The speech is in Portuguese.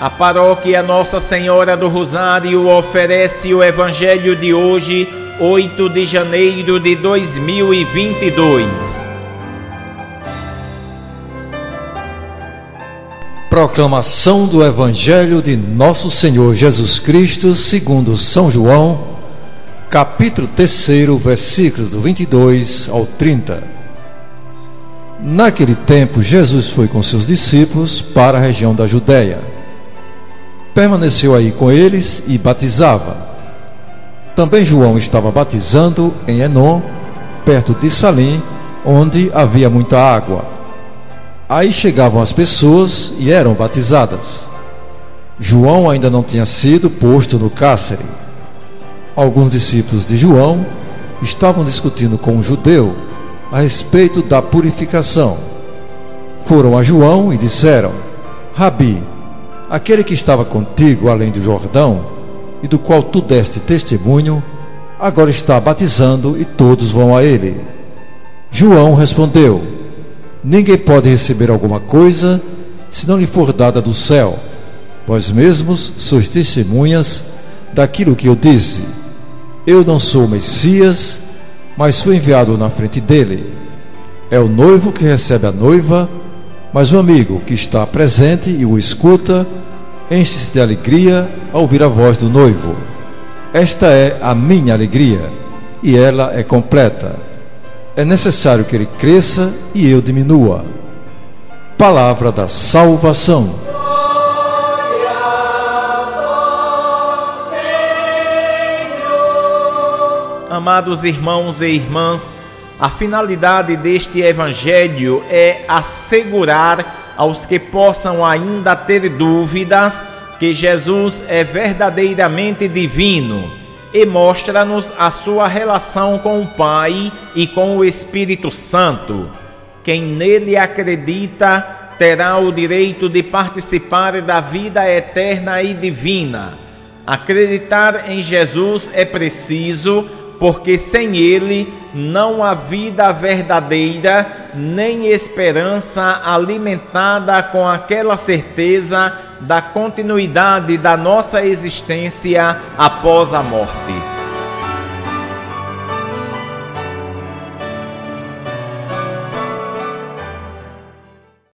A paróquia Nossa Senhora do Rosário oferece o Evangelho de hoje, 8 de janeiro de 2022. Proclamação do Evangelho de Nosso Senhor Jesus Cristo, segundo São João, capítulo 3, versículos do 22 ao 30. Naquele tempo, Jesus foi com seus discípulos para a região da Judéia permaneceu aí com eles e batizava. Também João estava batizando em Enon, perto de Salim, onde havia muita água. Aí chegavam as pessoas e eram batizadas. João ainda não tinha sido posto no cárcere. Alguns discípulos de João estavam discutindo com um judeu a respeito da purificação. Foram a João e disseram: Rabi, Aquele que estava contigo além do Jordão, e do qual tu deste testemunho, agora está batizando e todos vão a ele. João respondeu: Ninguém pode receber alguma coisa se não lhe for dada do céu. Vós mesmos sois testemunhas daquilo que eu disse. Eu não sou o Messias, mas fui enviado na frente dele. É o noivo que recebe a noiva, mas o amigo que está presente e o escuta enche-se de alegria ao ouvir a voz do noivo. Esta é a minha alegria, e ela é completa. É necessário que ele cresça e eu diminua. Palavra da salvação. Amados irmãos e irmãs, a finalidade deste evangelho é assegurar aos que possam ainda ter dúvidas que Jesus é verdadeiramente divino e mostra-nos a sua relação com o Pai e com o Espírito Santo. Quem nele acredita terá o direito de participar da vida eterna e divina. Acreditar em Jesus é preciso porque sem ele não há vida verdadeira, nem esperança alimentada com aquela certeza da continuidade da nossa existência após a morte.